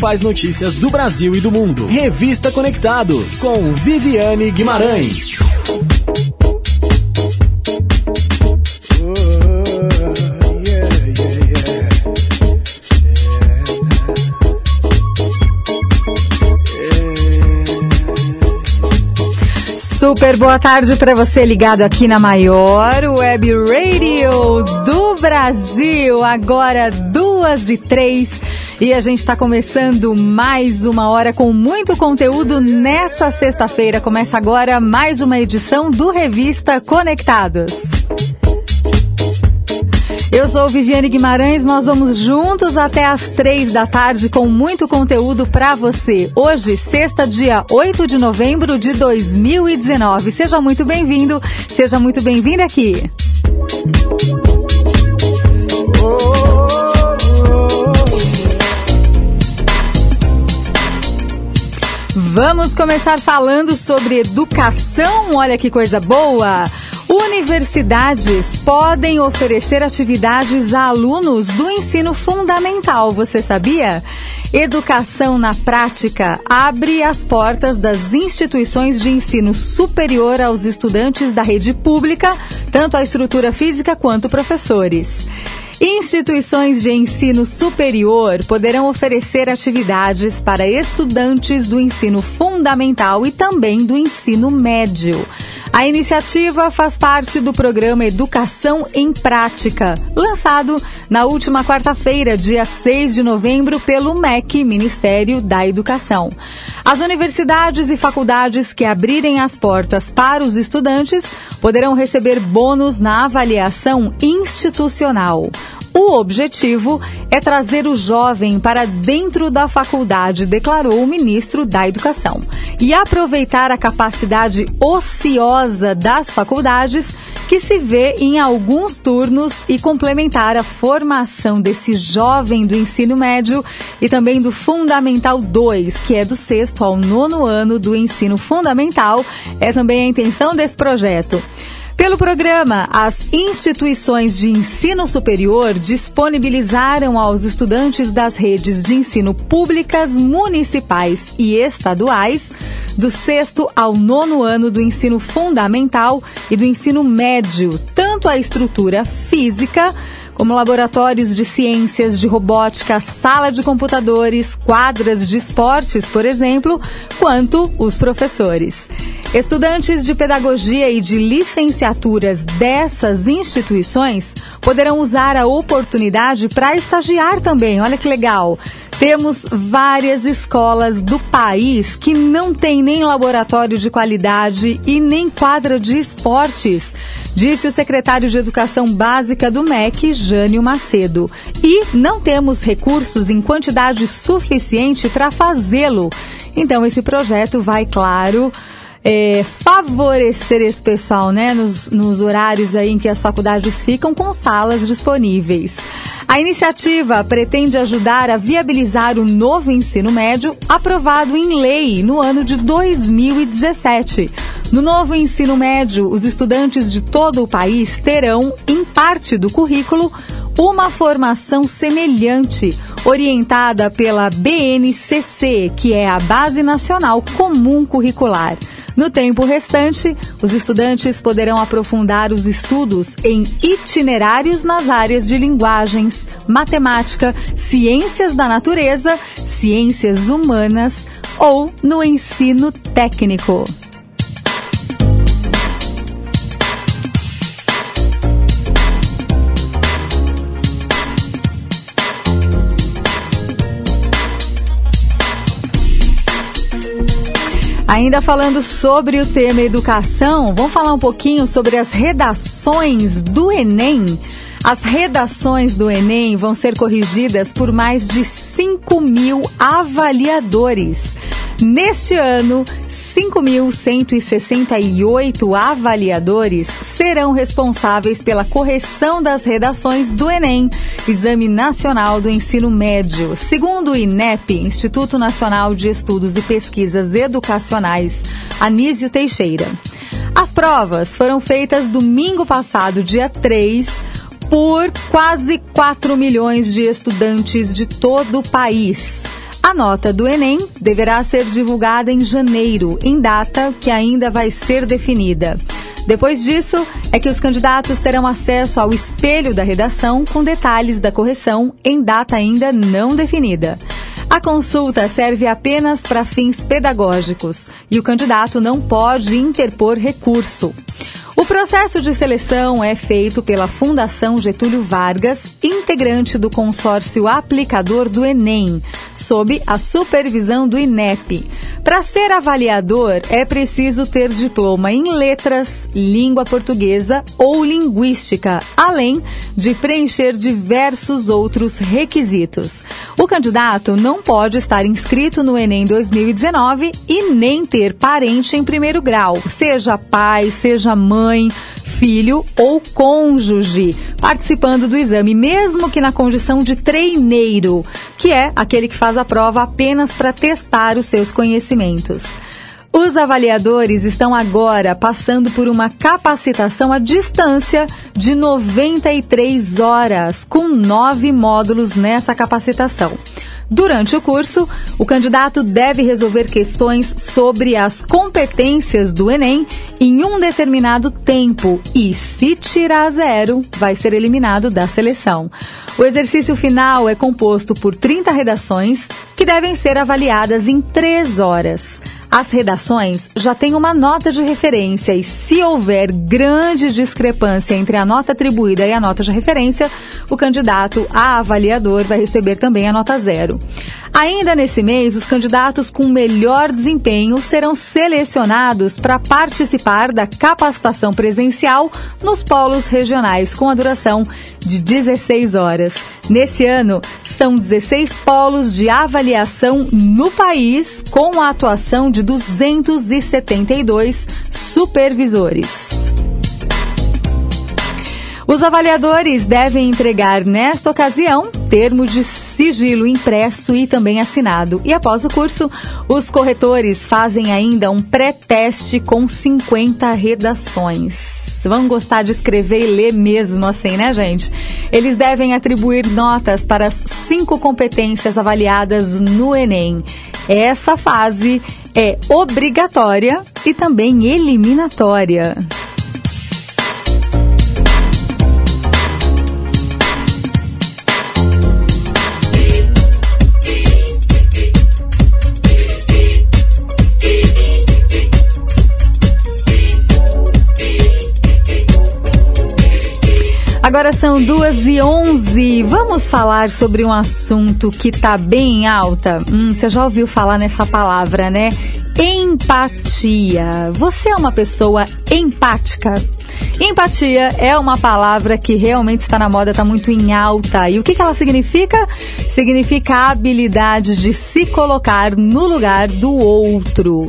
principais notícias do Brasil e do mundo. Revista Conectados, com Viviane Guimarães. Super boa tarde para você ligado aqui na maior web radio do Brasil. Agora duas e três e a gente está começando mais uma hora com muito conteúdo nessa sexta-feira. Começa agora mais uma edição do Revista Conectados. Eu sou Viviane Guimarães, nós vamos juntos até às três da tarde com muito conteúdo para você. Hoje, sexta, dia 8 de novembro de 2019. Seja muito bem-vindo, seja muito bem-vinda aqui. Vamos começar falando sobre educação. Olha que coisa boa! Universidades podem oferecer atividades a alunos do ensino fundamental, você sabia? Educação na prática abre as portas das instituições de ensino superior aos estudantes da rede pública, tanto a estrutura física quanto professores. Instituições de ensino superior poderão oferecer atividades para estudantes do ensino fundamental e também do ensino médio. A iniciativa faz parte do programa Educação em Prática, lançado na última quarta-feira, dia 6 de novembro, pelo MEC, Ministério da Educação. As universidades e faculdades que abrirem as portas para os estudantes poderão receber bônus na avaliação institucional. O objetivo é trazer o jovem para dentro da faculdade, declarou o ministro da Educação, e aproveitar a capacidade ociosa das faculdades que se vê em alguns turnos e complementar a formação desse jovem do ensino médio e também do Fundamental 2, que é do sexto ao nono ano do ensino fundamental. É também a intenção desse projeto. Pelo programa, as instituições de ensino superior disponibilizaram aos estudantes das redes de ensino públicas, municipais e estaduais, do sexto ao nono ano do ensino fundamental e do ensino médio, tanto a estrutura física como laboratórios de ciências, de robótica, sala de computadores, quadras de esportes, por exemplo, quanto os professores. Estudantes de pedagogia e de licenciaturas dessas instituições poderão usar a oportunidade para estagiar também. Olha que legal! Temos várias escolas do país que não tem nem laboratório de qualidade e nem quadra de esportes, disse o secretário de Educação Básica do MEC, Jânio Macedo. E não temos recursos em quantidade suficiente para fazê-lo. Então, esse projeto vai, claro, é, favorecer esse pessoal, né, nos, nos horários aí em que as faculdades ficam com salas disponíveis. A iniciativa pretende ajudar a viabilizar o novo ensino médio aprovado em lei no ano de 2017. No novo ensino médio, os estudantes de todo o país terão, em parte do currículo, uma formação semelhante, orientada pela BNCC, que é a Base Nacional Comum Curricular. No tempo restante, os estudantes poderão aprofundar os estudos em itinerários nas áreas de linguagens, matemática, ciências da natureza, ciências humanas ou no ensino técnico. Ainda falando sobre o tema educação, vamos falar um pouquinho sobre as redações do Enem. As redações do Enem vão ser corrigidas por mais de 5 mil avaliadores. Neste ano, 5.168 avaliadores serão responsáveis pela correção das redações do Enem, Exame Nacional do Ensino Médio. Segundo o INEP, Instituto Nacional de Estudos e Pesquisas Educacionais, Anísio Teixeira. As provas foram feitas domingo passado, dia 3, por quase 4 milhões de estudantes de todo o país. A nota do Enem deverá ser divulgada em janeiro, em data que ainda vai ser definida. Depois disso, é que os candidatos terão acesso ao espelho da redação com detalhes da correção em data ainda não definida. A consulta serve apenas para fins pedagógicos e o candidato não pode interpor recurso. Processo de seleção é feito pela Fundação Getúlio Vargas, integrante do consórcio aplicador do Enem, sob a supervisão do INEP. Para ser avaliador, é preciso ter diploma em letras, língua portuguesa ou linguística, além de preencher diversos outros requisitos. O candidato não pode estar inscrito no Enem 2019 e nem ter parente em primeiro grau, seja pai, seja mãe, filho ou cônjuge participando do exame, mesmo que na condição de treineiro, que é aquele que faz a prova apenas para testar os seus conhecimentos. Os avaliadores estão agora passando por uma capacitação à distância de 93 horas, com nove módulos nessa capacitação. Durante o curso, o candidato deve resolver questões sobre as competências do Enem em um determinado tempo e, se tirar zero, vai ser eliminado da seleção. O exercício final é composto por 30 redações que devem ser avaliadas em três horas. As redações já têm uma nota de referência e, se houver grande discrepância entre a nota atribuída e a nota de referência, o candidato a avaliador vai receber também a nota zero. Ainda nesse mês, os candidatos com melhor desempenho serão selecionados para participar da capacitação presencial nos polos regionais, com a duração de 16 horas. Nesse ano, são 16 polos de avaliação no país, com a atuação de 272 supervisores. Os avaliadores devem entregar, nesta ocasião, termo de sigilo impresso e também assinado. E após o curso, os corretores fazem ainda um pré-teste com 50 redações vão gostar de escrever e ler mesmo assim, né, gente? Eles devem atribuir notas para as cinco competências avaliadas no Enem. Essa fase é obrigatória e também eliminatória. Agora são duas e onze. Vamos falar sobre um assunto que tá bem alta. Hum, você já ouviu falar nessa palavra, né? Empatia. Você é uma pessoa empática? Empatia é uma palavra que realmente está na moda, está muito em alta. E o que, que ela significa? Significa a habilidade de se colocar no lugar do outro.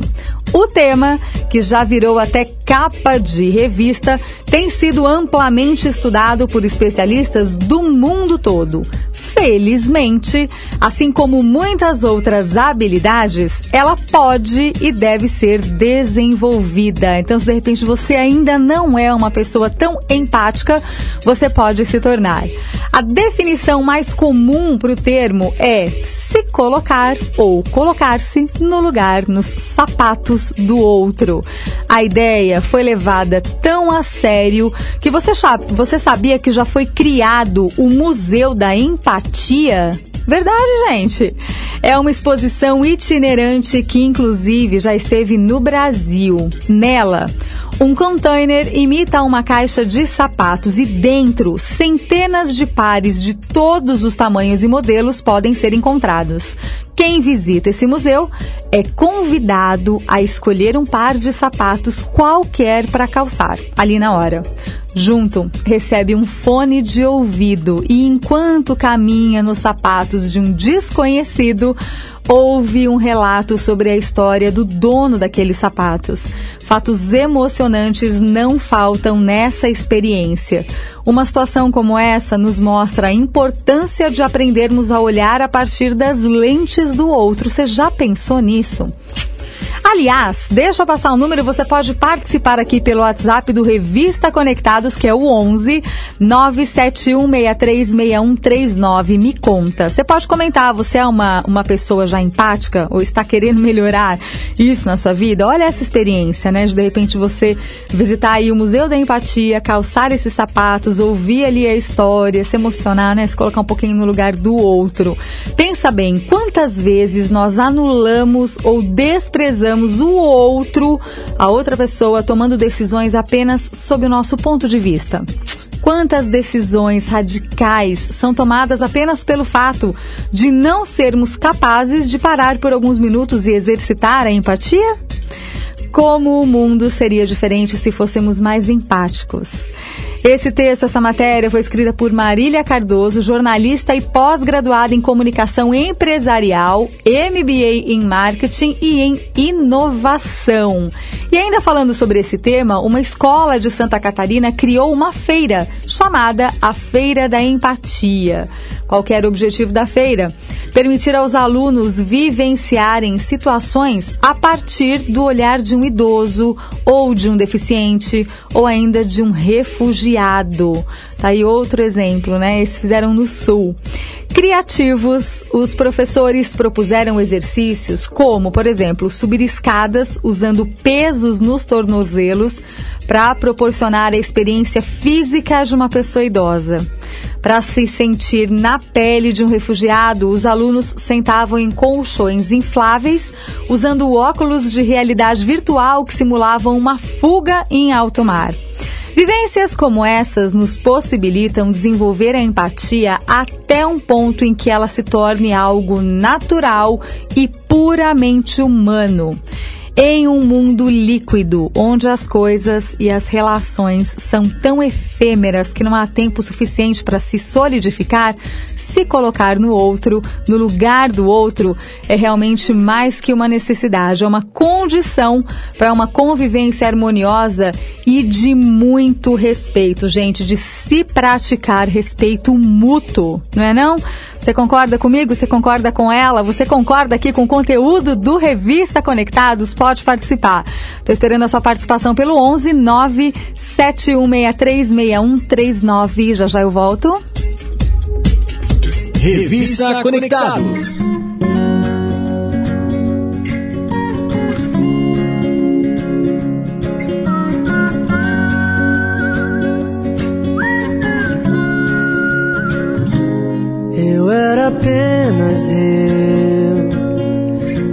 O tema, que já virou até capa de revista, tem sido amplamente estudado por especialistas do mundo todo. Felizmente, assim como muitas outras habilidades, ela pode e deve ser desenvolvida. Então, se de repente você ainda não é uma pessoa tão empática, você pode se tornar. A definição mais comum para o termo é se colocar ou colocar-se no lugar, nos sapatos do outro. A ideia foi levada tão a sério que você, você sabia que já foi criado o Museu da Empatia? Verdade, gente. É uma exposição itinerante que, inclusive, já esteve no Brasil. Nela, um container imita uma caixa de sapatos e dentro, centenas de pares de todos os tamanhos e modelos podem ser encontrados. Quem visita esse museu é convidado a escolher um par de sapatos qualquer para calçar, ali na hora. Junto, recebe um fone de ouvido e, enquanto caminha nos sapatos de um desconhecido, ouve um relato sobre a história do dono daqueles sapatos. Fatos emocionantes não faltam nessa experiência. Uma situação como essa nos mostra a importância de aprendermos a olhar a partir das lentes do outro. Você já pensou nisso? Aliás, deixa eu passar o número, você pode participar aqui pelo WhatsApp do Revista Conectados, que é o 11 971636139. Me conta. Você pode comentar, você é uma, uma pessoa já empática ou está querendo melhorar isso na sua vida? Olha essa experiência, né? De de repente você visitar aí o Museu da Empatia, calçar esses sapatos, ouvir ali a história, se emocionar, né? Se colocar um pouquinho no lugar do outro. Pensa bem, quantas vezes nós anulamos ou desprezamos o outro, a outra pessoa, tomando decisões apenas sob o nosso ponto de vista? Quantas decisões radicais são tomadas apenas pelo fato de não sermos capazes de parar por alguns minutos e exercitar a empatia? Como o mundo seria diferente se fôssemos mais empáticos? Esse texto, essa matéria foi escrita por Marília Cardoso, jornalista e pós-graduada em comunicação empresarial, MBA em marketing e em inovação. E ainda falando sobre esse tema, uma escola de Santa Catarina criou uma feira chamada a Feira da Empatia. Qual era o objetivo da feira? Permitir aos alunos vivenciarem situações a partir do olhar de um idoso, ou de um deficiente, ou ainda de um refugiado baseado Tá aí outro exemplo, né? Eles fizeram no Sul. Criativos, os professores propuseram exercícios como, por exemplo, subir escadas usando pesos nos tornozelos para proporcionar a experiência física de uma pessoa idosa. Para se sentir na pele de um refugiado, os alunos sentavam em colchões infláveis, usando óculos de realidade virtual que simulavam uma fuga em alto mar. Vivências como essas nos possibilitam desenvolver a empatia até um ponto em que ela se torne algo natural e puramente humano. Em um mundo líquido, onde as coisas e as relações são tão efêmeras que não há tempo suficiente para se solidificar, se colocar no outro, no lugar do outro, é realmente mais que uma necessidade, é uma condição para uma convivência harmoniosa e de muito respeito, gente, de se praticar respeito mútuo, não é não? Você concorda comigo? Você concorda com ela? Você concorda aqui com o conteúdo do Revista Conectados? Pode participar. Estou esperando a sua participação pelo 11 971636139. Já já eu volto. Revista Conectados. Apenas eu,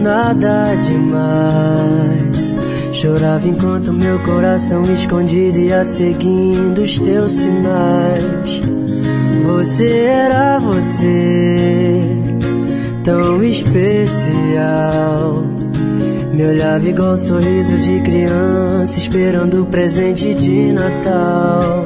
nada demais. Chorava enquanto meu coração escondido ia seguindo os teus sinais. Você era você, tão especial. Me olhava igual um sorriso de criança, esperando o presente de Natal.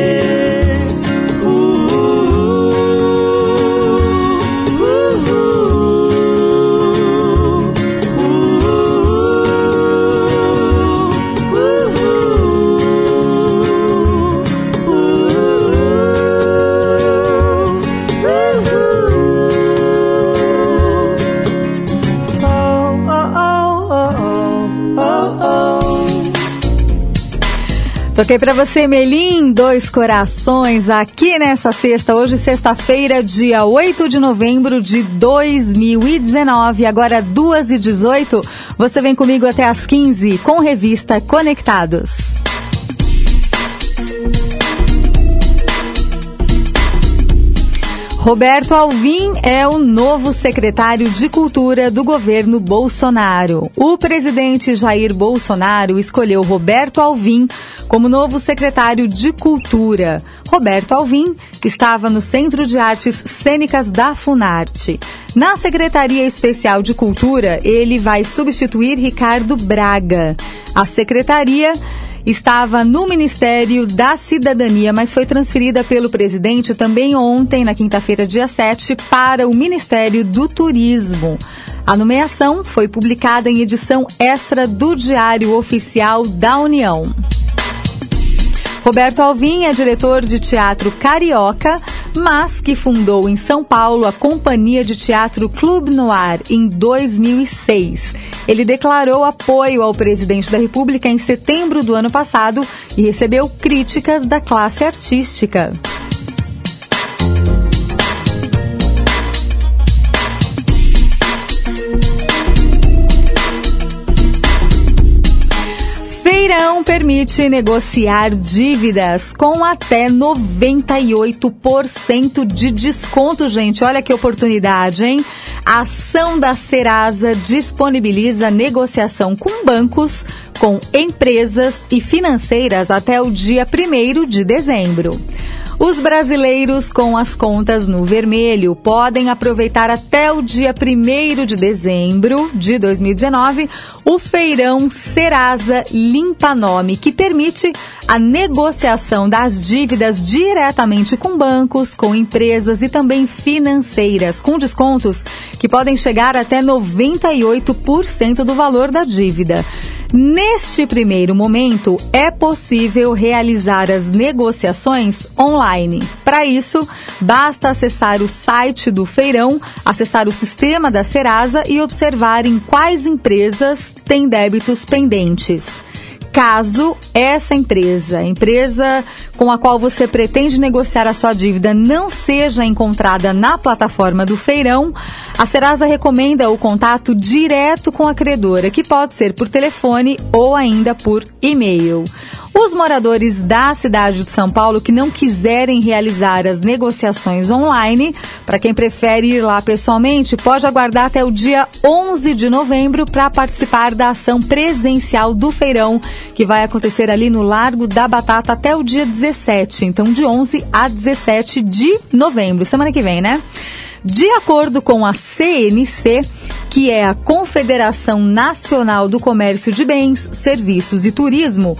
Toquei para você, Melim, dois corações, aqui nessa sexta, hoje sexta-feira, dia 8 de novembro de 2019, agora 2 e 18 Você vem comigo até às 15 com revista Conectados. Roberto Alvim é o novo secretário de Cultura do governo Bolsonaro. O presidente Jair Bolsonaro escolheu Roberto Alvim como novo secretário de Cultura. Roberto Alvim estava no Centro de Artes Cênicas da Funarte. Na Secretaria Especial de Cultura, ele vai substituir Ricardo Braga. A secretaria estava no Ministério da Cidadania, mas foi transferida pelo presidente também ontem, na quinta-feira, dia 7, para o Ministério do Turismo. A nomeação foi publicada em edição extra do Diário Oficial da União. Roberto Alvim é diretor de teatro carioca, mas que fundou em São Paulo a Companhia de Teatro Clube Noir em 2006. Ele declarou apoio ao presidente da República em setembro do ano passado e recebeu críticas da classe artística. Feirão permite negociar dívidas com até 98% de desconto, gente. Olha que oportunidade, hein? A ação da Serasa disponibiliza negociação com bancos, com empresas e financeiras até o dia 1 de dezembro. Os brasileiros com as contas no vermelho podem aproveitar até o dia 1 de dezembro de 2019 o feirão Serasa Limpa Nome, que permite a negociação das dívidas diretamente com bancos, com empresas e também financeiras, com descontos que podem chegar até 98% do valor da dívida. Neste primeiro momento, é possível realizar as negociações online. Para isso, basta acessar o site do feirão, acessar o sistema da Serasa e observar em quais empresas têm débitos pendentes caso essa empresa, empresa com a qual você pretende negociar a sua dívida, não seja encontrada na plataforma do feirão, a Serasa recomenda o contato direto com a credora, que pode ser por telefone ou ainda por e-mail. Os moradores da cidade de São Paulo que não quiserem realizar as negociações online, para quem prefere ir lá pessoalmente, pode aguardar até o dia 11 de novembro para participar da ação presencial do feirão, que vai acontecer ali no Largo da Batata até o dia 17. Então, de 11 a 17 de novembro, semana que vem, né? De acordo com a CNC, que é a Confederação Nacional do Comércio de Bens, Serviços e Turismo,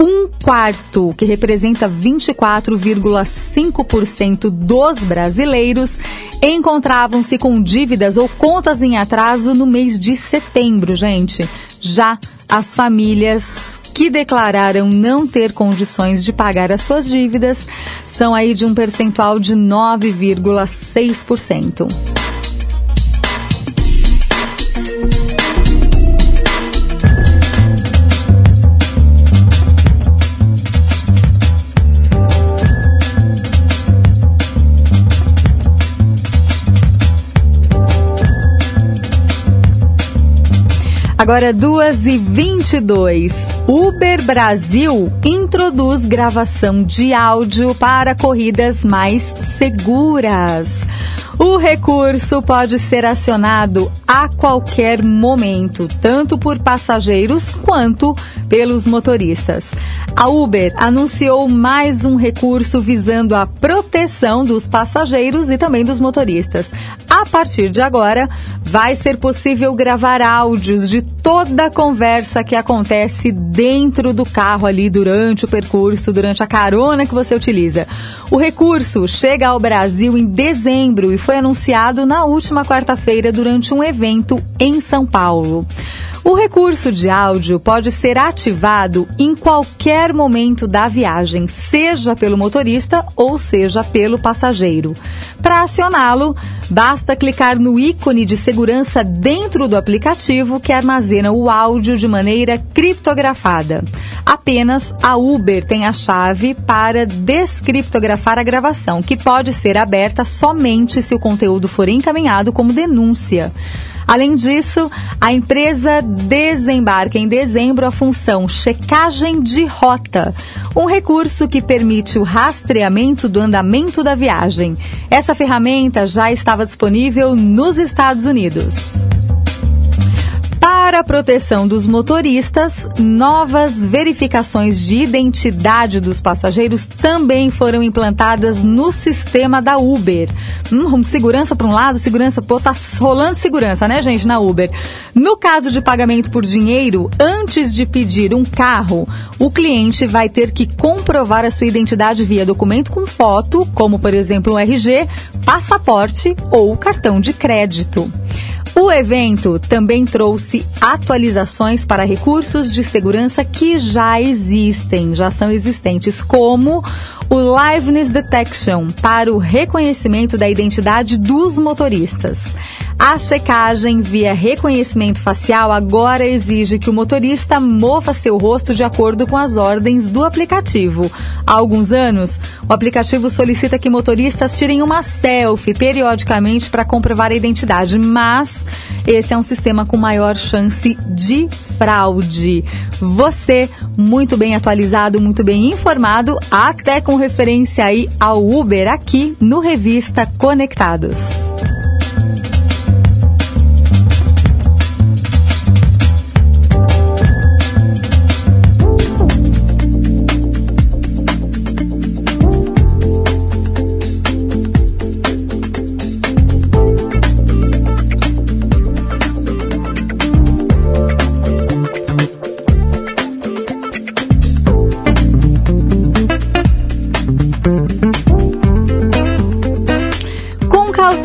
um quarto, que representa 24,5% dos brasileiros, encontravam-se com dívidas ou contas em atraso no mês de setembro, gente. Já as famílias que declararam não ter condições de pagar as suas dívidas são aí de um percentual de 9,6%. Agora, 2 e 22 Uber Brasil introduz gravação de áudio para corridas mais seguras. O recurso pode ser acionado a qualquer momento, tanto por passageiros quanto pelos motoristas. A Uber anunciou mais um recurso visando a proteção dos passageiros e também dos motoristas. A partir de agora, vai ser possível gravar áudios de toda a conversa que acontece dentro do carro ali durante o percurso, durante a carona que você utiliza. O recurso chega ao Brasil em dezembro e foi anunciado na última quarta-feira durante um evento em São Paulo. O recurso de áudio pode ser ativado em qualquer momento da viagem, seja pelo motorista ou seja pelo passageiro. Para acioná-lo, basta clicar no ícone de segurança dentro do aplicativo que armazena o áudio de maneira criptografada. Apenas a Uber tem a chave para descriptografar a gravação, que pode ser aberta somente se o conteúdo for encaminhado como denúncia. Além disso, a empresa desembarca em dezembro a função checagem de rota, um recurso que permite o rastreamento do andamento da viagem. Essa ferramenta já estava disponível nos Estados Unidos. Para a proteção dos motoristas, novas verificações de identidade dos passageiros também foram implantadas no sistema da Uber. Hum, segurança para um lado, segurança para outro, tá rolando segurança, né, gente, na Uber. No caso de pagamento por dinheiro, antes de pedir um carro, o cliente vai ter que comprovar a sua identidade via documento com foto, como por exemplo um RG, passaporte ou cartão de crédito. O evento também trouxe atualizações para recursos de segurança que já existem, já são existentes, como o Liveness Detection para o reconhecimento da identidade dos motoristas. A checagem via reconhecimento facial agora exige que o motorista mova seu rosto de acordo com as ordens do aplicativo. Há alguns anos, o aplicativo solicita que motoristas tirem uma selfie periodicamente para comprovar a identidade, mas esse é um sistema com maior chance de fraude. Você, muito bem atualizado, muito bem informado, até com referência aí ao Uber aqui no Revista Conectados.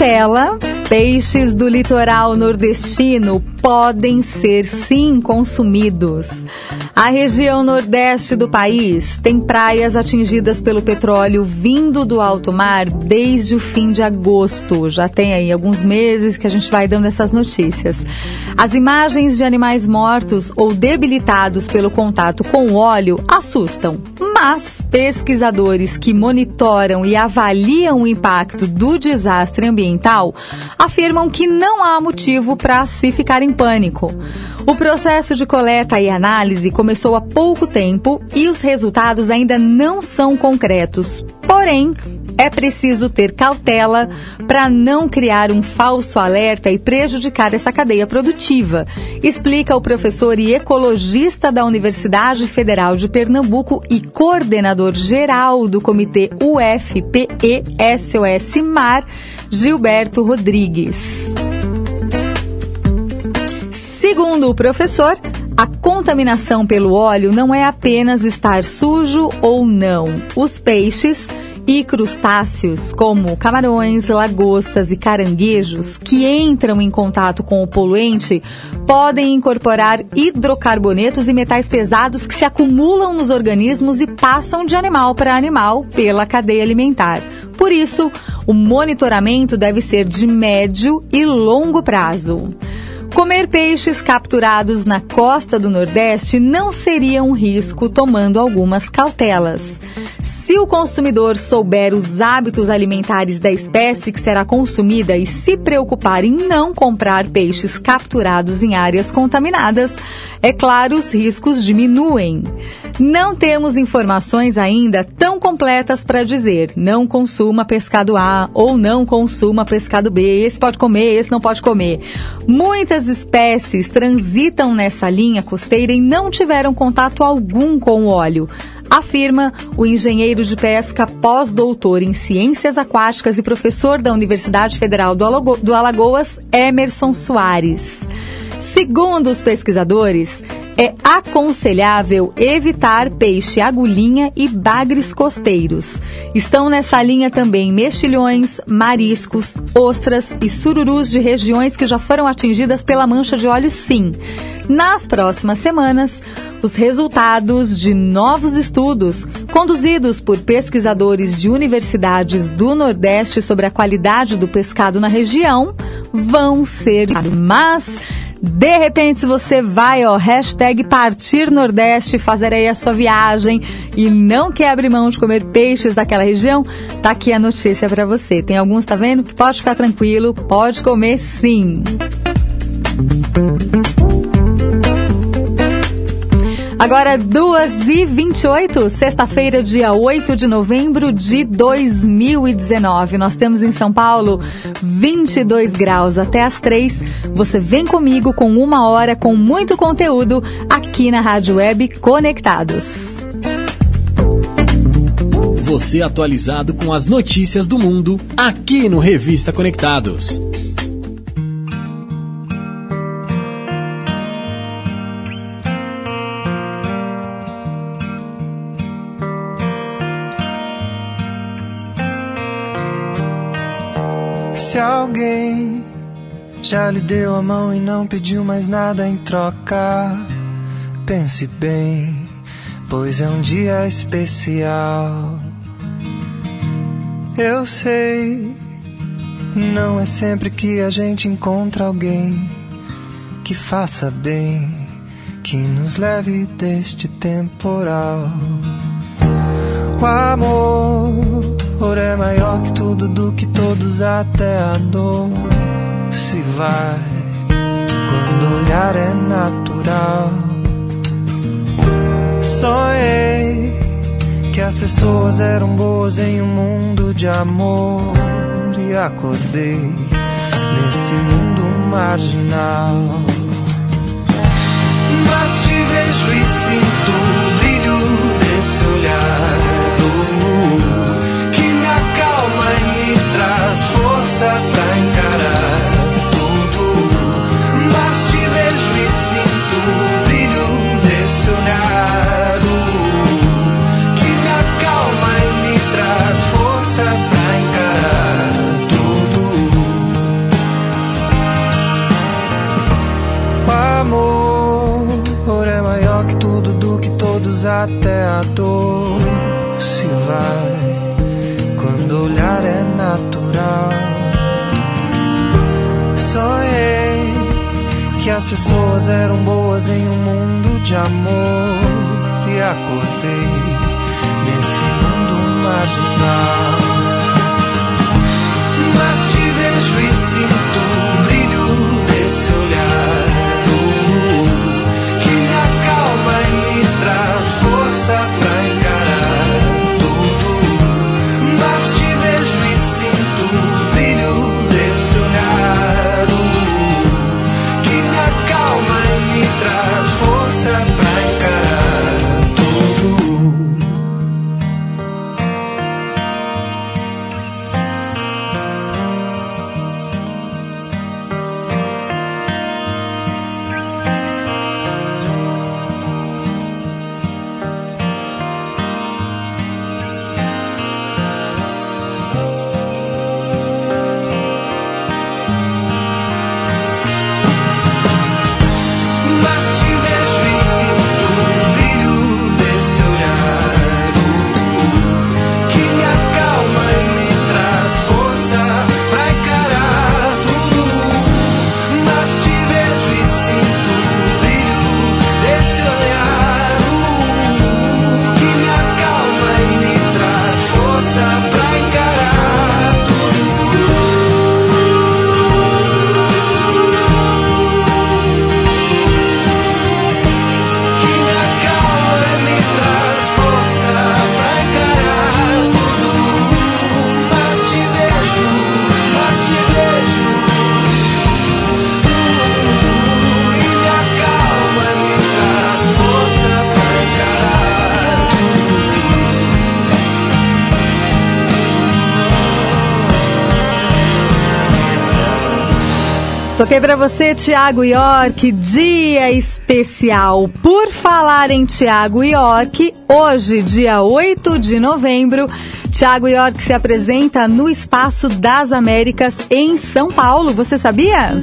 Cautela, peixes do litoral nordestino podem ser sim consumidos. A região nordeste do país tem praias atingidas pelo petróleo vindo do alto mar desde o fim de agosto. Já tem aí alguns meses que a gente vai dando essas notícias. As imagens de animais mortos ou debilitados pelo contato com o óleo assustam, mas pesquisadores que monitoram e avaliam o impacto do desastre ambiental afirmam que não há motivo para se ficar em pânico. O processo de coleta e análise começou há pouco tempo e os resultados ainda não são concretos. Porém, é preciso ter cautela para não criar um falso alerta e prejudicar essa cadeia produtiva, explica o professor e ecologista da Universidade Federal de Pernambuco e coordenador geral do Comitê UFPE SOS Mar, Gilberto Rodrigues. Segundo o professor, a contaminação pelo óleo não é apenas estar sujo ou não. Os peixes e crustáceos, como camarões, lagostas e caranguejos, que entram em contato com o poluente, podem incorporar hidrocarbonetos e metais pesados que se acumulam nos organismos e passam de animal para animal pela cadeia alimentar. Por isso, o monitoramento deve ser de médio e longo prazo. Comer peixes capturados na costa do Nordeste não seria um risco tomando algumas cautelas. Se o consumidor souber os hábitos alimentares da espécie que será consumida e se preocupar em não comprar peixes capturados em áreas contaminadas, é claro, os riscos diminuem. Não temos informações ainda tão completas para dizer não consuma pescado A ou não consuma pescado B. Esse pode comer, esse não pode comer. Muitas espécies transitam nessa linha costeira e não tiveram contato algum com o óleo afirma o engenheiro de pesca pós-doutor em ciências aquáticas e professor da Universidade Federal do Alagoas, Emerson Soares. Segundo os pesquisadores, é aconselhável evitar peixe agulhinha e bagres costeiros. Estão nessa linha também mexilhões, mariscos, ostras e sururus de regiões que já foram atingidas pela mancha de óleo sim. Nas próximas semanas, os resultados de novos estudos conduzidos por pesquisadores de universidades do Nordeste sobre a qualidade do pescado na região vão ser mas de repente, se você vai, ó, hashtag Partir Nordeste, fazer aí a sua viagem e não quer abrir mão de comer peixes daquela região, tá aqui a notícia para você. Tem alguns, tá vendo? Que pode ficar tranquilo, pode comer sim. Agora, 2h28, sexta-feira, dia 8 de novembro de 2019. Nós temos em São Paulo 22 graus até as 3. Você vem comigo com uma hora com muito conteúdo aqui na Rádio Web Conectados. Você atualizado com as notícias do mundo aqui no Revista Conectados. Alguém já lhe deu a mão e não pediu mais nada em troca, pense bem, pois é um dia especial. Eu sei, não é sempre que a gente encontra alguém que faça bem, que nos leve deste temporal. O amor amor é maior que tudo, do que todos, até a dor se vai. Quando olhar é natural, sonhei que as pessoas eram boas em um mundo de amor e acordei nesse mundo marginal. Mas te vejo e sinto o brilho desse olhar força pra encarar tudo. Mas te vejo e sinto o brilho desse olhar que me acalma e me traz força pra encarar tudo. O amor é maior que tudo, do que todos, até a dor que as pessoas eram boas em um mundo de amor e acordei nesse mundo marginal. Mas te vejo e sinto Toquei para você, Tiago York, dia especial por falar em Tiago York. Hoje, dia 8 de novembro, Tiago York se apresenta no Espaço das Américas em São Paulo. Você sabia?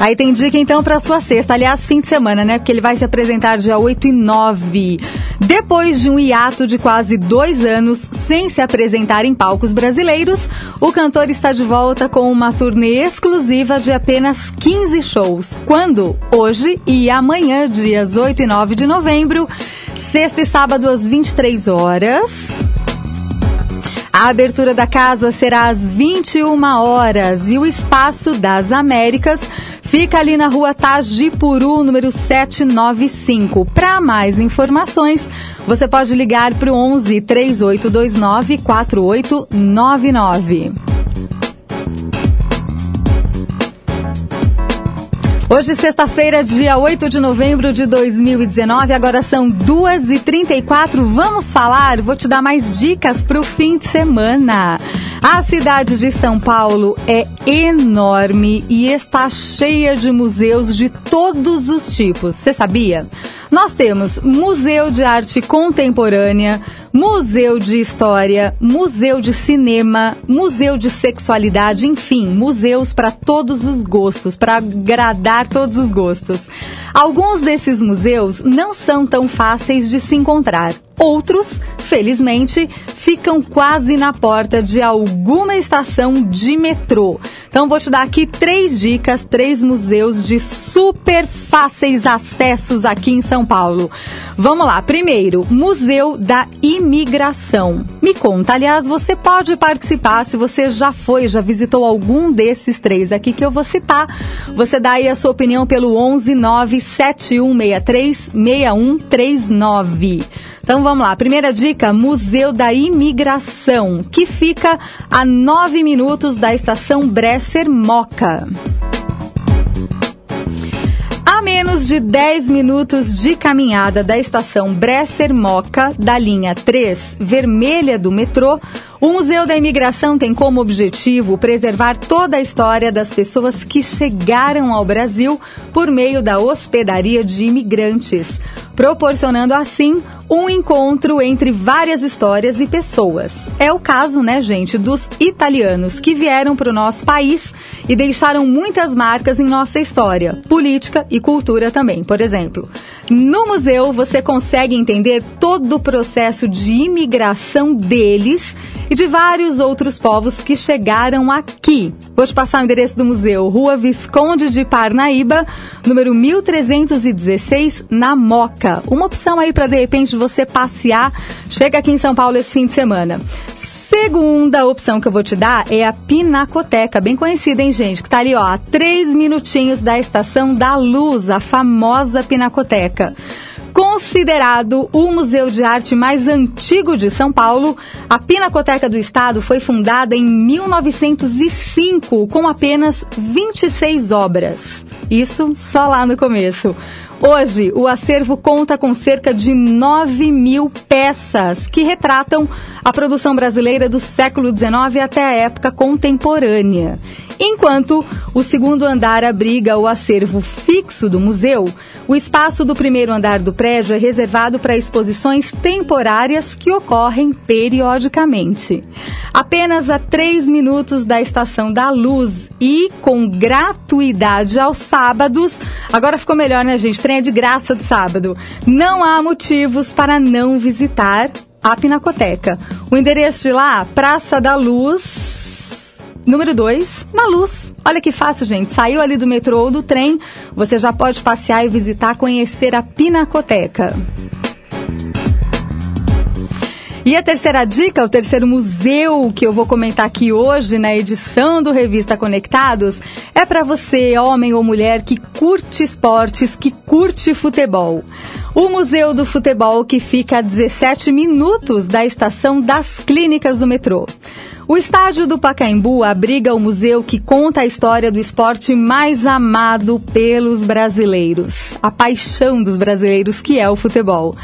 Aí tem dica então para sua sexta, aliás, fim de semana, né? Porque ele vai se apresentar dia 8 e 9. Depois de um hiato de quase dois anos sem se apresentar em palcos brasileiros, o cantor está de volta com uma turnê exclusiva de apenas 15 shows. Quando? Hoje e amanhã, dias 8 e 9 de novembro, sexta e sábado às 23 horas. A abertura da casa será às 21 horas e o Espaço das Américas Fica ali na rua Tajipuru, número 795. Para mais informações, você pode ligar para o 11 3829 4899. Hoje, sexta-feira, dia 8 de novembro de 2019, agora são 2h34. Vamos falar, vou te dar mais dicas para o fim de semana. A cidade de São Paulo é enorme e está cheia de museus de todos os tipos. Você sabia? Nós temos Museu de Arte Contemporânea, Museu de História, Museu de Cinema, Museu de Sexualidade, enfim, museus para todos os gostos, para agradar todos os gostos. Alguns desses museus não são tão fáceis de se encontrar. Outros, felizmente, ficam quase na porta de alguma estação de metrô. Então vou te dar aqui três dicas, três museus de super fáceis acessos aqui em São Paulo. Vamos lá. Primeiro, Museu da Imigração. Me conta, aliás, você pode participar se você já foi, já visitou algum desses três aqui que eu vou citar. Você dá aí a sua opinião pelo 11 97163 6139. Então vamos lá. Primeira dica: Museu da Imigração, que fica a nove minutos da estação Bresser Moca. Menos de 10 minutos de caminhada da estação Bresser Moca, da linha 3 vermelha do metrô, o Museu da Imigração tem como objetivo preservar toda a história das pessoas que chegaram ao Brasil por meio da hospedaria de imigrantes, proporcionando assim um encontro entre várias histórias e pessoas. É o caso, né, gente, dos italianos que vieram para o nosso país e deixaram muitas marcas em nossa história, política e cultura também, por exemplo. No museu você consegue entender todo o processo de imigração deles e de vários outros povos que chegaram aqui. Vou te passar o endereço do museu, Rua Visconde de Parnaíba, número 1316, na Moca. Uma opção aí para de repente você passear, chega aqui em São Paulo esse fim de semana. Segunda opção que eu vou te dar é a Pinacoteca, bem conhecida, hein, gente? Que tá ali, ó, a três minutinhos da Estação da Luz, a famosa Pinacoteca. Considerado o museu de arte mais antigo de São Paulo, a Pinacoteca do Estado foi fundada em 1905 com apenas 26 obras. Isso só lá no começo. Hoje, o acervo conta com cerca de 9 mil peças que retratam a produção brasileira do século XIX até a época contemporânea. Enquanto o segundo andar abriga o acervo fixo do museu, o espaço do primeiro andar do prédio é reservado para exposições temporárias que ocorrem periodicamente. Apenas a três minutos da Estação da Luz e com gratuidade aos sábados. Agora ficou melhor, né, gente? Trem é de graça de sábado. Não há motivos para não visitar a Pinacoteca. O endereço de lá, Praça da Luz, Número 2, na luz. Olha que fácil, gente. Saiu ali do metrô ou do trem, você já pode passear e visitar, conhecer a Pinacoteca. E a terceira dica, o terceiro museu que eu vou comentar aqui hoje na edição do Revista Conectados, é para você, homem ou mulher, que curte esportes, que curte futebol. O Museu do Futebol, que fica a 17 minutos da estação das clínicas do metrô. O estádio do Pacaembu abriga o museu que conta a história do esporte mais amado pelos brasileiros, a paixão dos brasileiros que é o futebol.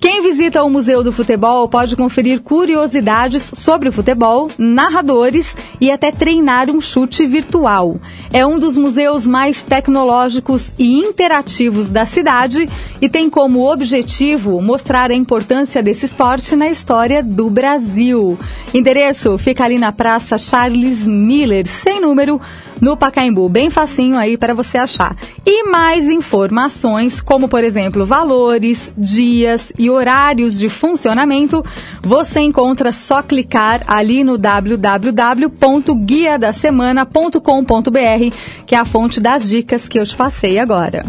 Quem visita o Museu do Futebol pode conferir curiosidades sobre o futebol, narradores e até treinar um chute virtual. É um dos museus mais tecnológicos e interativos da cidade e tem como objetivo mostrar a importância desse esporte na história do Brasil. Endereço fica ali na Praça Charles Miller, sem número, no Pacaembu, bem facinho aí para você achar. E mais informações, como por exemplo, valores, dias e horários de funcionamento, você encontra só clicar ali no www.guiadasemana.com.br, que é a fonte das dicas que eu te passei agora.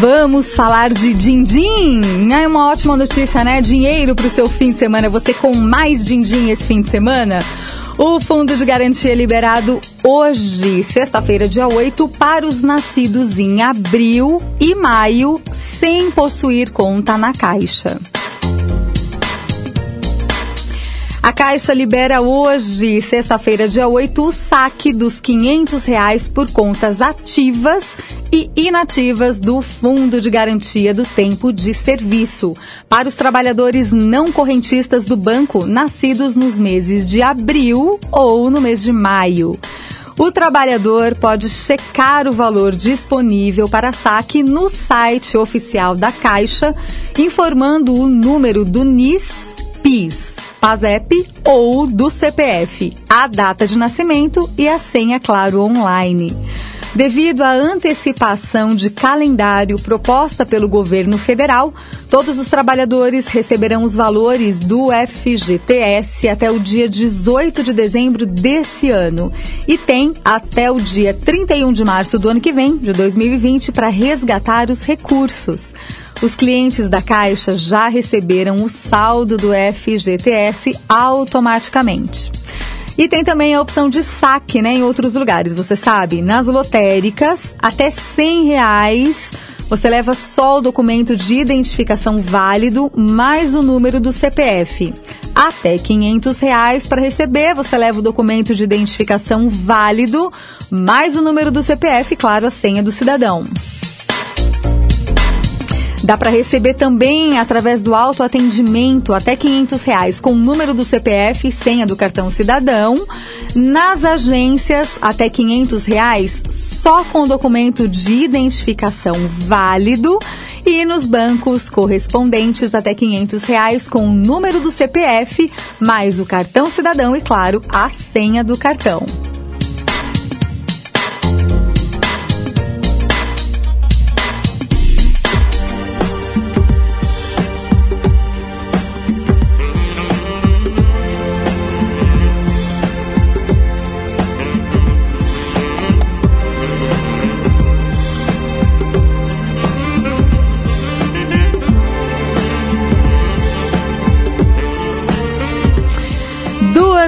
Vamos falar de din-din. É uma ótima notícia, né? Dinheiro para o seu fim de semana. Você com mais din-din esse fim de semana? O Fundo de Garantia liberado hoje, sexta-feira, dia 8, para os nascidos em abril e maio sem possuir conta na Caixa. Caixa libera hoje, sexta-feira, dia 8, o saque dos 500 reais por contas ativas e inativas do Fundo de Garantia do Tempo de Serviço para os trabalhadores não correntistas do banco nascidos nos meses de abril ou no mês de maio. O trabalhador pode checar o valor disponível para saque no site oficial da Caixa, informando o número do NIS-PIS PASEP ou do CPF, a data de nascimento e a senha, claro, online. Devido à antecipação de calendário proposta pelo governo federal, todos os trabalhadores receberão os valores do FGTS até o dia 18 de dezembro desse ano e tem até o dia 31 de março do ano que vem, de 2020, para resgatar os recursos. Os clientes da Caixa já receberam o saldo do FGTS automaticamente. E tem também a opção de saque, né, em outros lugares, você sabe, nas lotéricas, até 100 reais, você leva só o documento de identificação válido mais o número do CPF. Até 500 reais para receber, você leva o documento de identificação válido mais o número do CPF, claro, a senha do cidadão. Dá para receber também através do autoatendimento até 500 reais com o número do CPF e senha do cartão cidadão. Nas agências até 500 reais só com documento de identificação válido e nos bancos correspondentes até 500 reais com o número do CPF mais o cartão cidadão e claro a senha do cartão.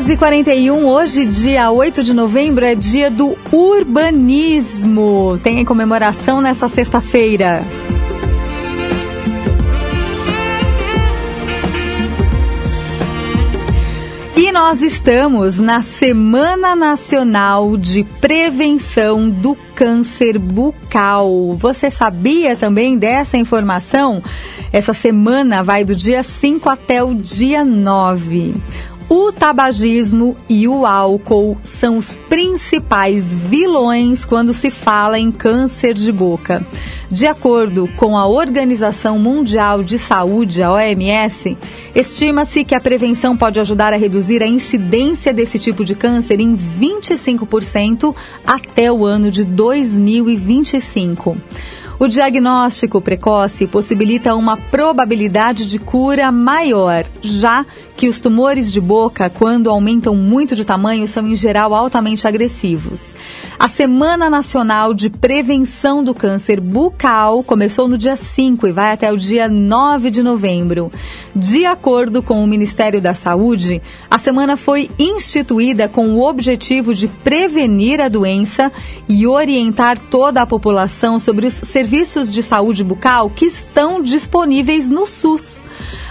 E 41 hoje, dia 8 de novembro, é dia do urbanismo. Tem comemoração nessa sexta-feira. E nós estamos na Semana Nacional de Prevenção do Câncer Bucal. Você sabia também dessa informação? Essa semana vai do dia 5 até o dia 9. O tabagismo e o álcool são os principais vilões quando se fala em câncer de boca. De acordo com a Organização Mundial de Saúde, a OMS, estima-se que a prevenção pode ajudar a reduzir a incidência desse tipo de câncer em 25% até o ano de 2025. O diagnóstico precoce possibilita uma probabilidade de cura maior, já que os tumores de boca, quando aumentam muito de tamanho, são em geral altamente agressivos. A Semana Nacional de Prevenção do Câncer Bucal começou no dia 5 e vai até o dia 9 de novembro. De acordo com o Ministério da Saúde, a semana foi instituída com o objetivo de prevenir a doença e orientar toda a população sobre os serviços de saúde bucal que estão disponíveis no SUS.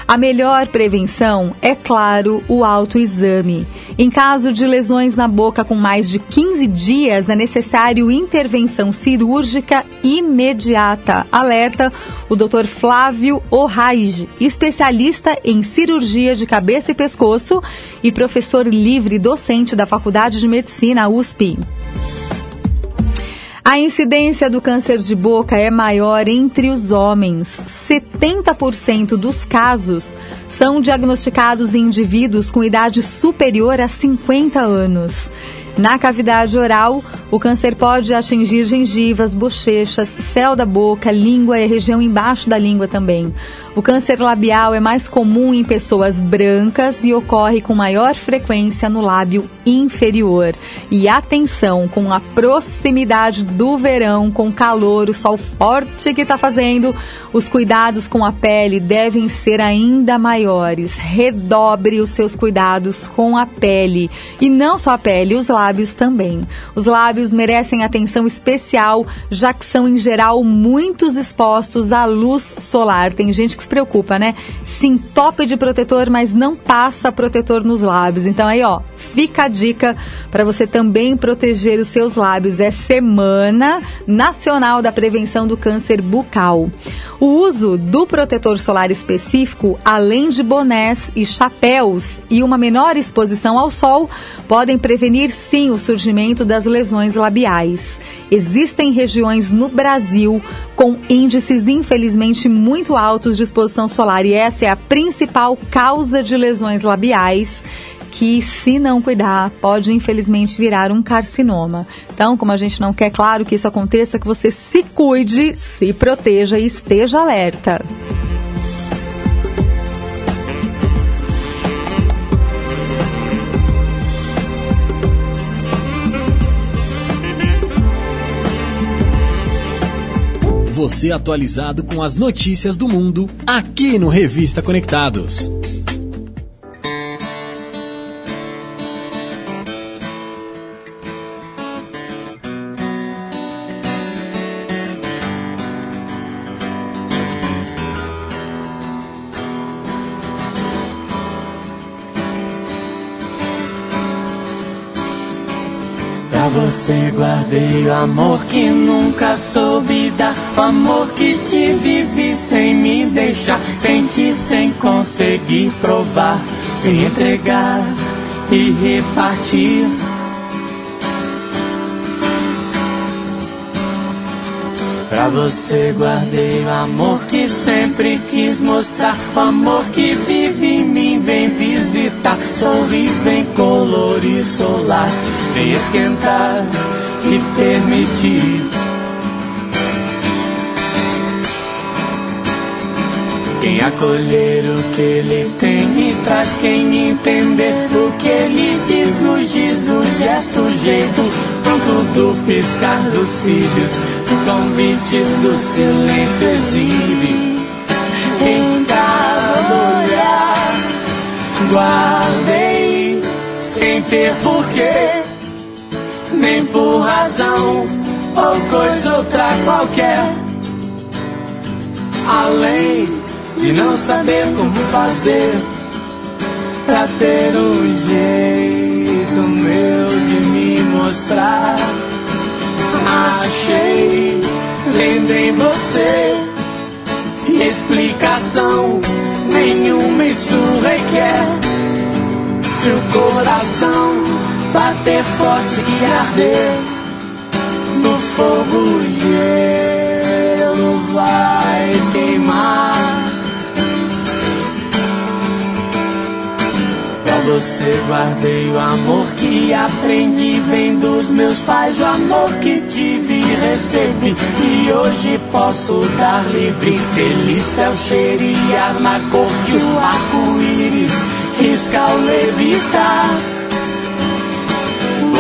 A melhor prevenção é, claro, o autoexame. Em caso de lesões na boca com mais de 15 dias, é necessário intervenção cirúrgica imediata. Alerta o Dr. Flávio Orraige, especialista em cirurgia de cabeça e pescoço e professor livre docente da Faculdade de Medicina USP. A incidência do câncer de boca é maior entre os homens. 70% dos casos são diagnosticados em indivíduos com idade superior a 50 anos. Na cavidade oral, o câncer pode atingir gengivas, bochechas, céu da boca, língua e região embaixo da língua também. O câncer labial é mais comum em pessoas brancas e ocorre com maior frequência no lábio inferior. E atenção, com a proximidade do verão, com calor, o sol forte que está fazendo, os cuidados com a pele devem ser ainda maiores. Redobre os seus cuidados com a pele. E não só a pele, os lábios também. Os lábios merecem atenção especial, já que são, em geral, muitos expostos à luz solar. Tem gente que que se preocupa, né? Se entope de protetor, mas não passa protetor nos lábios. Então aí, ó, fica a dica para você também proteger os seus lábios. É Semana Nacional da Prevenção do Câncer Bucal. O uso do protetor solar específico, além de bonés e chapéus e uma menor exposição ao sol, podem prevenir sim o surgimento das lesões labiais. Existem regiões no Brasil com índices infelizmente muito altos de exposição solar e essa é a principal causa de lesões labiais que, se não cuidar, pode infelizmente virar um carcinoma. Então, como a gente não quer, claro, que isso aconteça, que você se cuide, se proteja e esteja alerta. Você atualizado com as notícias do mundo aqui no Revista Conectados. Você guardei o amor que nunca soube dar. O amor que te vivi sem me deixar. Senti sem conseguir provar. Sem entregar e repartir. Pra você guardei o amor que sempre quis mostrar. O amor que vive em mim, vem visitar. Sorri, vem colorir solar. Vem esquentar e permitir. Quem acolher o que ele tem e traz quem entender o que ele diz nos diz do gesto, jeito pronto do piscar dos cílios, o convite do silêncio exibe. Em cada olhar, guardei sem ter porquê, nem por razão ou coisa outra qualquer. Além de não saber como fazer pra ter um jeito mostrar. Achei em você explicação nenhuma isso requer. Se o coração bater forte e arder no fogo gelo vai queimar. Você guardei o amor que aprendi vem dos meus pais, o amor que tive e recebi e hoje posso dar livre, feliz céu cheirar na cor que o arco-íris risca ao levitar.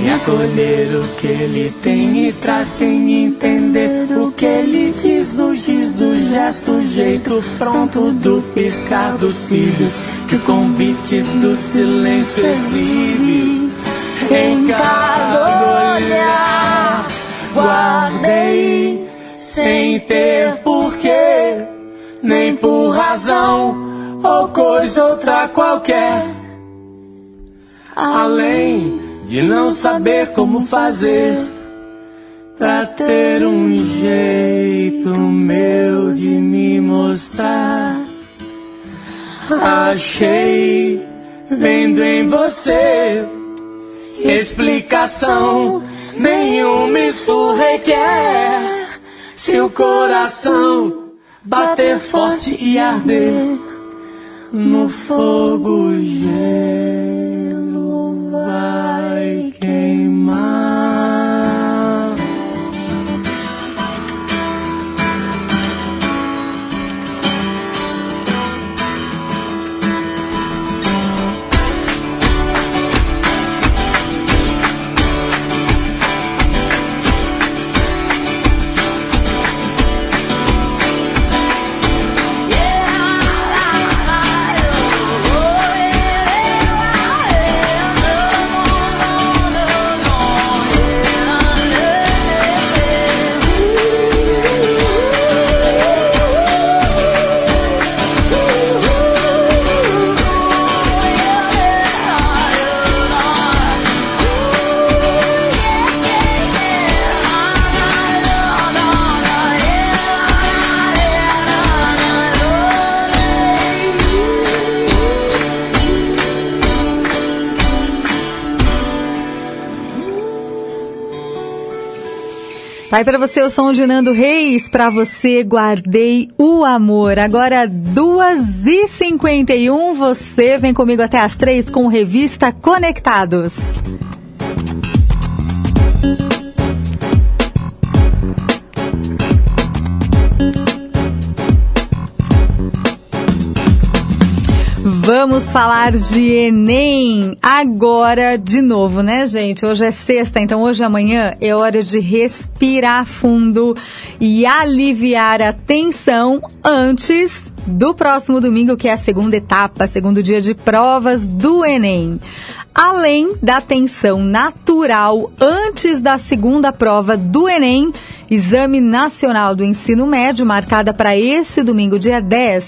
E acolher o que ele tem e traz sem entender o que ele diz no giz do gesto, jeito pronto do piscar dos cílios, que o convite do silêncio exibe em cada olhar. Guardei sem ter porquê, nem por razão ou coisa outra qualquer. Além de não saber como fazer pra ter um jeito meu de me mostrar. Achei vendo em você explicação nenhuma isso requer. Se o coração bater forte e arder no fogo gelo vai Aí pra você o som de Nando Reis, pra você guardei o amor. Agora 2h51, você vem comigo até as 3 com Revista Conectados. Vamos falar de Enem agora de novo, né, gente? Hoje é sexta, então hoje e amanhã é hora de respirar fundo e aliviar a tensão antes do próximo domingo, que é a segunda etapa, segundo dia de provas do Enem. Além da tensão natural antes da segunda prova do Enem, Exame Nacional do Ensino Médio, marcada para esse domingo, dia 10.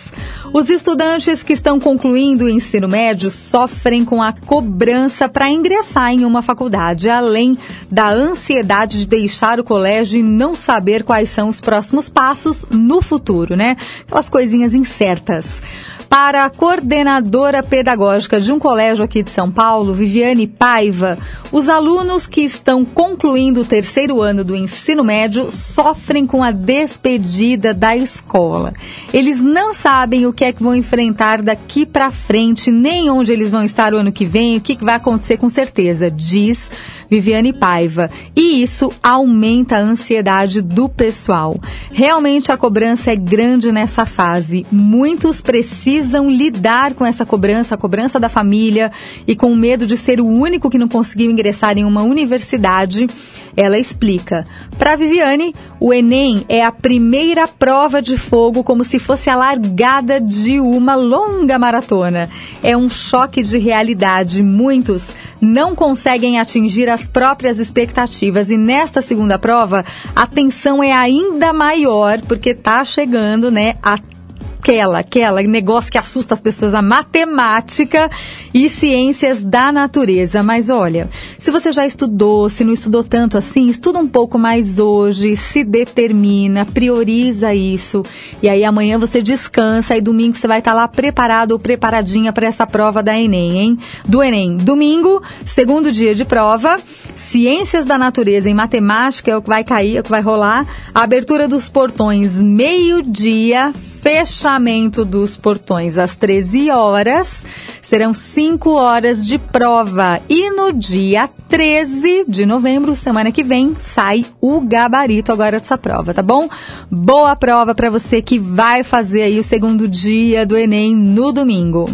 Os estudantes que estão concluindo o ensino médio sofrem com a cobrança para ingressar em uma faculdade, além da ansiedade de deixar o colégio e não saber quais são os próximos passos no futuro, né? Aquelas coisinhas incertas. Para a coordenadora pedagógica de um colégio aqui de São Paulo, Viviane Paiva, os alunos que estão concluindo o terceiro ano do ensino médio sofrem com a despedida da escola. Eles não sabem o que é que vão enfrentar daqui para frente, nem onde eles vão estar o ano que vem, o que vai acontecer com certeza, diz Viviane Paiva. E isso aumenta a ansiedade do pessoal. Realmente a cobrança é grande nessa fase. Muitos precisam precisam lidar com essa cobrança, a cobrança da família e com o medo de ser o único que não conseguiu ingressar em uma universidade. Ela explica. Para Viviane, o Enem é a primeira prova de fogo, como se fosse a largada de uma longa maratona. É um choque de realidade. Muitos não conseguem atingir as próprias expectativas e nesta segunda prova a tensão é ainda maior porque está chegando, né, a aquela, aquela negócio que assusta as pessoas, a matemática e ciências da natureza. Mas olha, se você já estudou, se não estudou tanto assim, estuda um pouco mais hoje, se determina, prioriza isso. E aí amanhã você descansa e domingo você vai estar lá preparado ou preparadinha para essa prova da Enem, hein? Do Enem. Domingo, segundo dia de prova, ciências da natureza e matemática é o que vai cair, é o que vai rolar. A abertura dos portões meio-dia fechamento dos portões às 13 horas. Serão 5 horas de prova. E no dia 13 de novembro, semana que vem, sai o gabarito agora dessa prova, tá bom? Boa prova para você que vai fazer aí o segundo dia do Enem no domingo.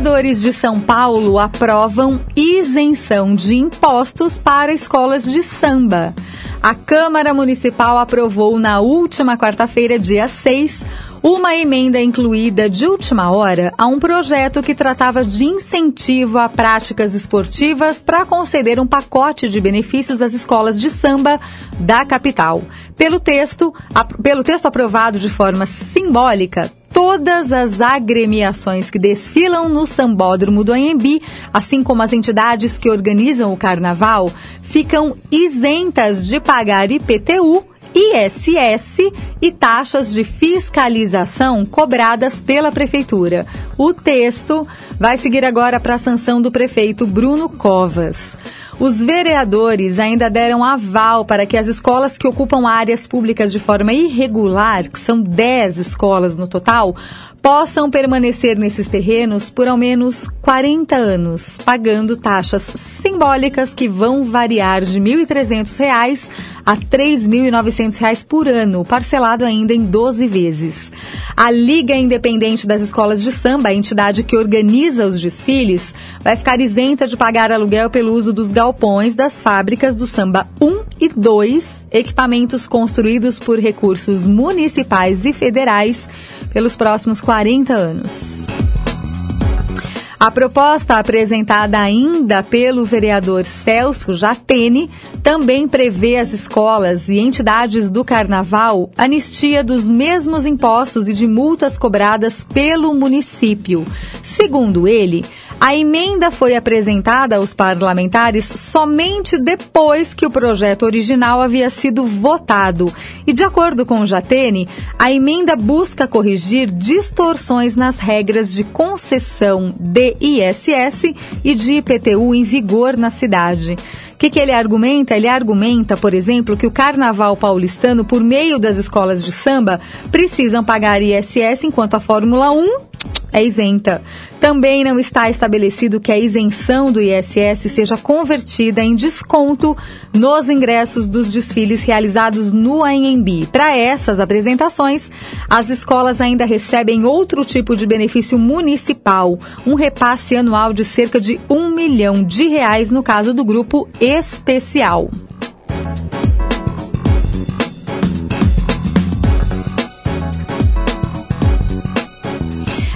Vereadores de São Paulo aprovam isenção de impostos para escolas de samba. A Câmara Municipal aprovou na última quarta-feira, dia 6, uma emenda incluída de última hora a um projeto que tratava de incentivo a práticas esportivas para conceder um pacote de benefícios às escolas de samba da capital. Pelo texto, pelo texto aprovado de forma simbólica, todas as agremiações que desfilam no Sambódromo do Anhembi, assim como as entidades que organizam o carnaval, ficam isentas de pagar IPTU, ISS e taxas de fiscalização cobradas pela Prefeitura. O texto vai seguir agora para a sanção do prefeito Bruno Covas. Os vereadores ainda deram aval para que as escolas que ocupam áreas públicas de forma irregular, que são 10 escolas no total, possam permanecer nesses terrenos por ao menos 40 anos, pagando taxas simbólicas que vão variar de R$ 1.300 a R$ 3.900 por ano, parcelado ainda em 12 vezes. A Liga Independente das Escolas de Samba, a entidade que organiza os desfiles, vai ficar isenta de pagar aluguel pelo uso dos galpões das fábricas do Samba 1 e 2, equipamentos construídos por recursos municipais e federais pelos próximos 40 anos. A proposta apresentada ainda pelo vereador Celso Jatene também prevê às escolas e entidades do carnaval anistia dos mesmos impostos e de multas cobradas pelo município. Segundo ele, a emenda foi apresentada aos parlamentares somente depois que o projeto original havia sido votado. E, de acordo com o Jatene, a emenda busca corrigir distorções nas regras de concessão de ISS e de IPTU em vigor na cidade. Que, que ele argumenta? Ele argumenta, por exemplo, que o carnaval paulistano, por meio das escolas de samba, precisam pagar ISS, enquanto a Fórmula 1 é isenta. Também não está estabelecido que a isenção do ISS seja convertida em desconto nos ingressos dos desfiles realizados no ANB. Para essas apresentações, as escolas ainda recebem outro tipo de benefício municipal, um repasse anual de cerca de um milhão de reais no caso do grupo especial.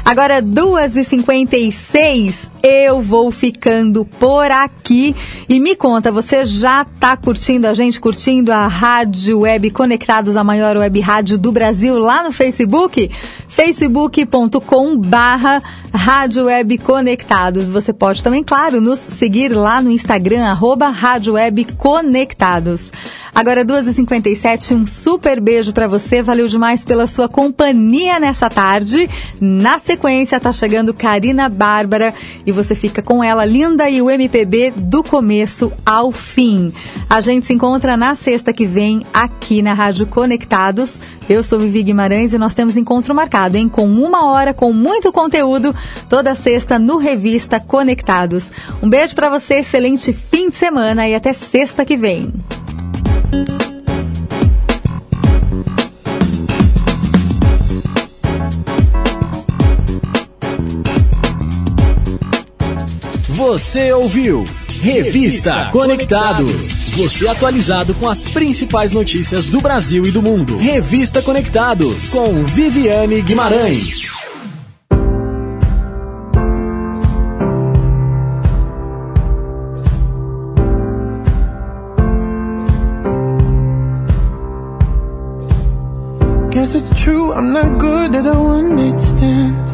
Agora, 2h56, eu vou ficando por aqui. E me conta, você já está curtindo a gente, curtindo a Rádio Web Conectados, a maior web rádio do Brasil, lá no Facebook? facebook.com barra Rádio Web Conectados. Você pode também, claro, nos seguir lá no Instagram, arroba Rádio Web Conectados. Agora, 2h57, um super beijo para você. Valeu demais pela sua companhia nessa tarde. Na sequência, tá chegando Karina Bárbara e você fica com ela, linda, e o MPB do começo ao fim. A gente se encontra na sexta que vem aqui na Rádio Conectados. Eu sou Vivi Guimarães e nós temos encontro marcado conectado, hein? Com uma hora, com muito conteúdo, toda sexta no Revista Conectados. Um beijo para você, excelente fim de semana e até sexta que vem. Você ouviu Revista Conectados. Você atualizado com as principais notícias do Brasil e do mundo. Revista Conectados com Viviane Guimarães. Guess it's true, I'm not good at a one night stand.